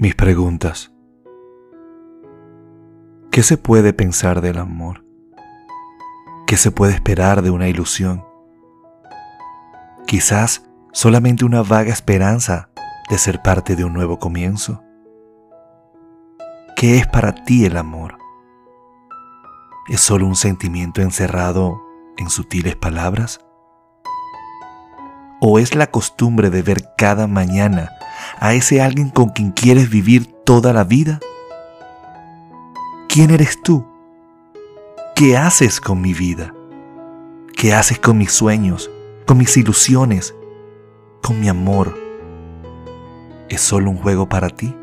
Mis preguntas. ¿Qué se puede pensar del amor? ¿Qué se puede esperar de una ilusión? Quizás solamente una vaga esperanza de ser parte de un nuevo comienzo. ¿Qué es para ti el amor? ¿Es solo un sentimiento encerrado en sutiles palabras? ¿O es la costumbre de ver cada mañana a ese alguien con quien quieres vivir toda la vida? ¿Quién eres tú? ¿Qué haces con mi vida? ¿Qué haces con mis sueños, con mis ilusiones, con mi amor? ¿Es solo un juego para ti?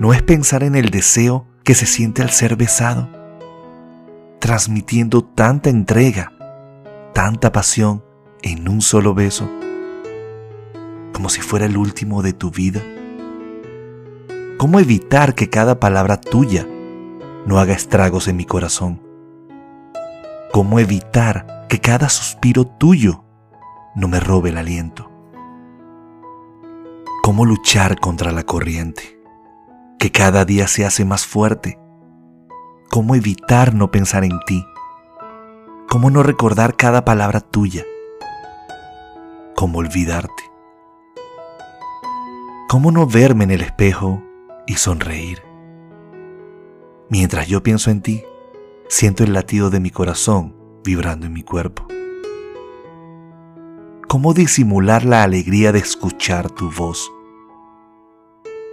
¿No es pensar en el deseo que se siente al ser besado? Transmitiendo tanta entrega, tanta pasión en un solo beso, como si fuera el último de tu vida. ¿Cómo evitar que cada palabra tuya no haga estragos en mi corazón? ¿Cómo evitar que cada suspiro tuyo no me robe el aliento? ¿Cómo luchar contra la corriente que cada día se hace más fuerte? ¿Cómo evitar no pensar en ti? ¿Cómo no recordar cada palabra tuya? ¿Cómo olvidarte? ¿Cómo no verme en el espejo y sonreír. Mientras yo pienso en ti, siento el latido de mi corazón vibrando en mi cuerpo. ¿Cómo disimular la alegría de escuchar tu voz?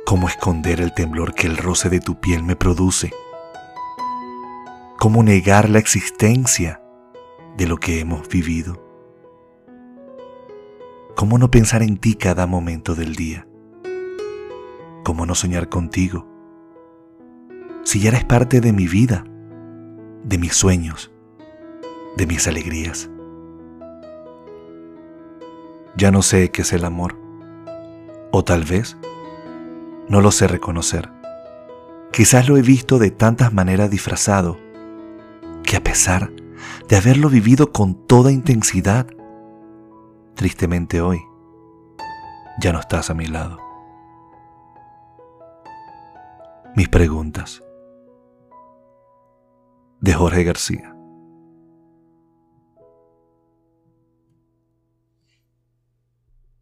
¿Cómo esconder el temblor que el roce de tu piel me produce? ¿Cómo negar la existencia de lo que hemos vivido? ¿Cómo no pensar en ti cada momento del día? ¿Cómo no soñar contigo? Si ya eres parte de mi vida, de mis sueños, de mis alegrías. Ya no sé qué es el amor, o tal vez no lo sé reconocer. Quizás lo he visto de tantas maneras disfrazado que a pesar de haberlo vivido con toda intensidad, tristemente hoy ya no estás a mi lado. Mis preguntas. De Jorge García.